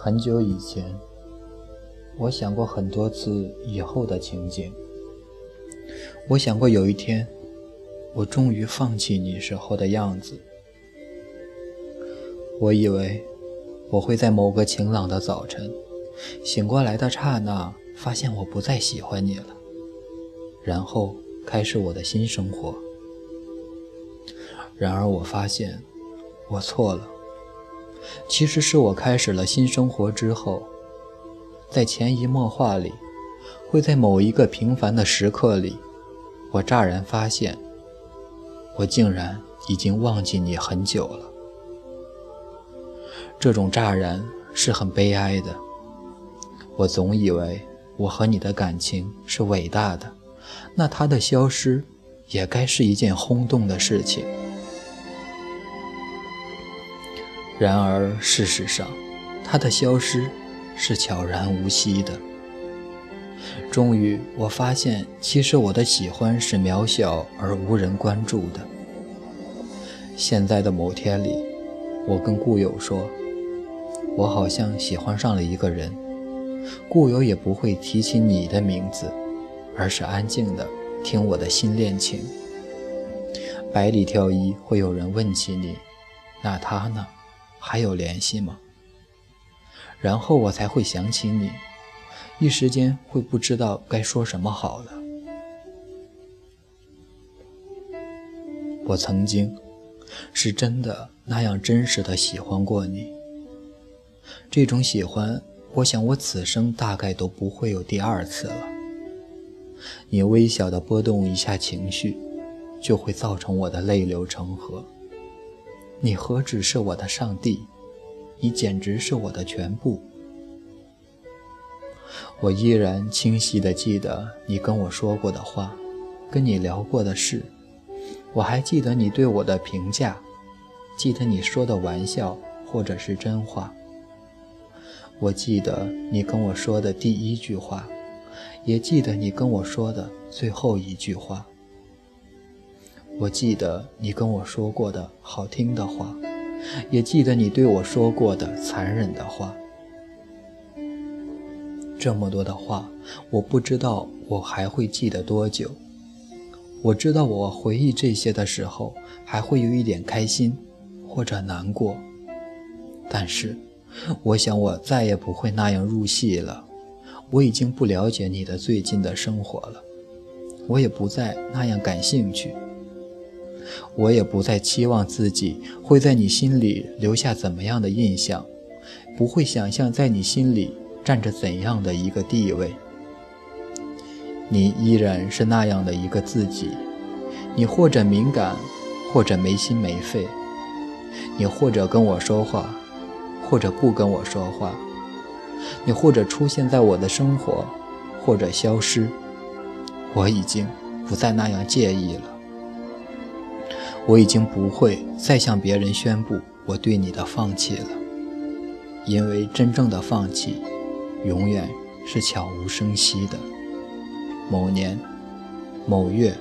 很久以前，我想过很多次以后的情景。我想过有一天，我终于放弃你时候的样子。我以为我会在某个晴朗的早晨，醒过来的刹那，发现我不再喜欢你了，然后开始我的新生活。然而，我发现我错了。其实是我开始了新生活之后，在潜移默化里，会在某一个平凡的时刻里，我乍然发现，我竟然已经忘记你很久了。这种乍然是很悲哀的。我总以为我和你的感情是伟大的，那它的消失也该是一件轰动的事情。然而，事实上，它的消失是悄然无息的。终于，我发现，其实我的喜欢是渺小而无人关注的。现在的某天里，我跟故友说，我好像喜欢上了一个人。故友也不会提起你的名字，而是安静的听我的新恋情。百里挑一，会有人问起你，那他呢？还有联系吗？然后我才会想起你，一时间会不知道该说什么好了。我曾经是真的那样真实的喜欢过你，这种喜欢，我想我此生大概都不会有第二次了。你微小的波动一下情绪，就会造成我的泪流成河。你何止是我的上帝，你简直是我的全部。我依然清晰地记得你跟我说过的话，跟你聊过的事。我还记得你对我的评价，记得你说的玩笑或者是真话。我记得你跟我说的第一句话，也记得你跟我说的最后一句话。我记得你跟我说过的好听的话，也记得你对我说过的残忍的话。这么多的话，我不知道我还会记得多久。我知道我回忆这些的时候，还会有一点开心或者难过。但是，我想我再也不会那样入戏了。我已经不了解你的最近的生活了，我也不再那样感兴趣。我也不再期望自己会在你心里留下怎么样的印象，不会想象在你心里占着怎样的一个地位。你依然是那样的一个自己，你或者敏感，或者没心没肺，你或者跟我说话，或者不跟我说话，你或者出现在我的生活，或者消失，我已经不再那样介意了。我已经不会再向别人宣布我对你的放弃了，因为真正的放弃，永远是悄无声息的。某年、某月、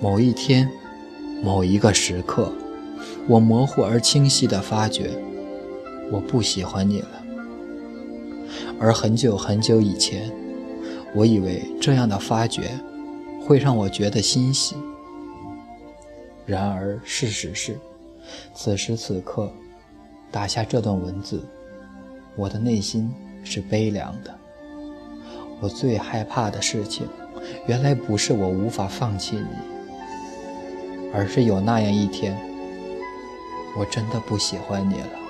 某一天、某一个时刻，我模糊而清晰地发觉，我不喜欢你了。而很久很久以前，我以为这样的发觉，会让我觉得欣喜。然而，事实是，此时此刻，打下这段文字，我的内心是悲凉的。我最害怕的事情，原来不是我无法放弃你，而是有那样一天，我真的不喜欢你了。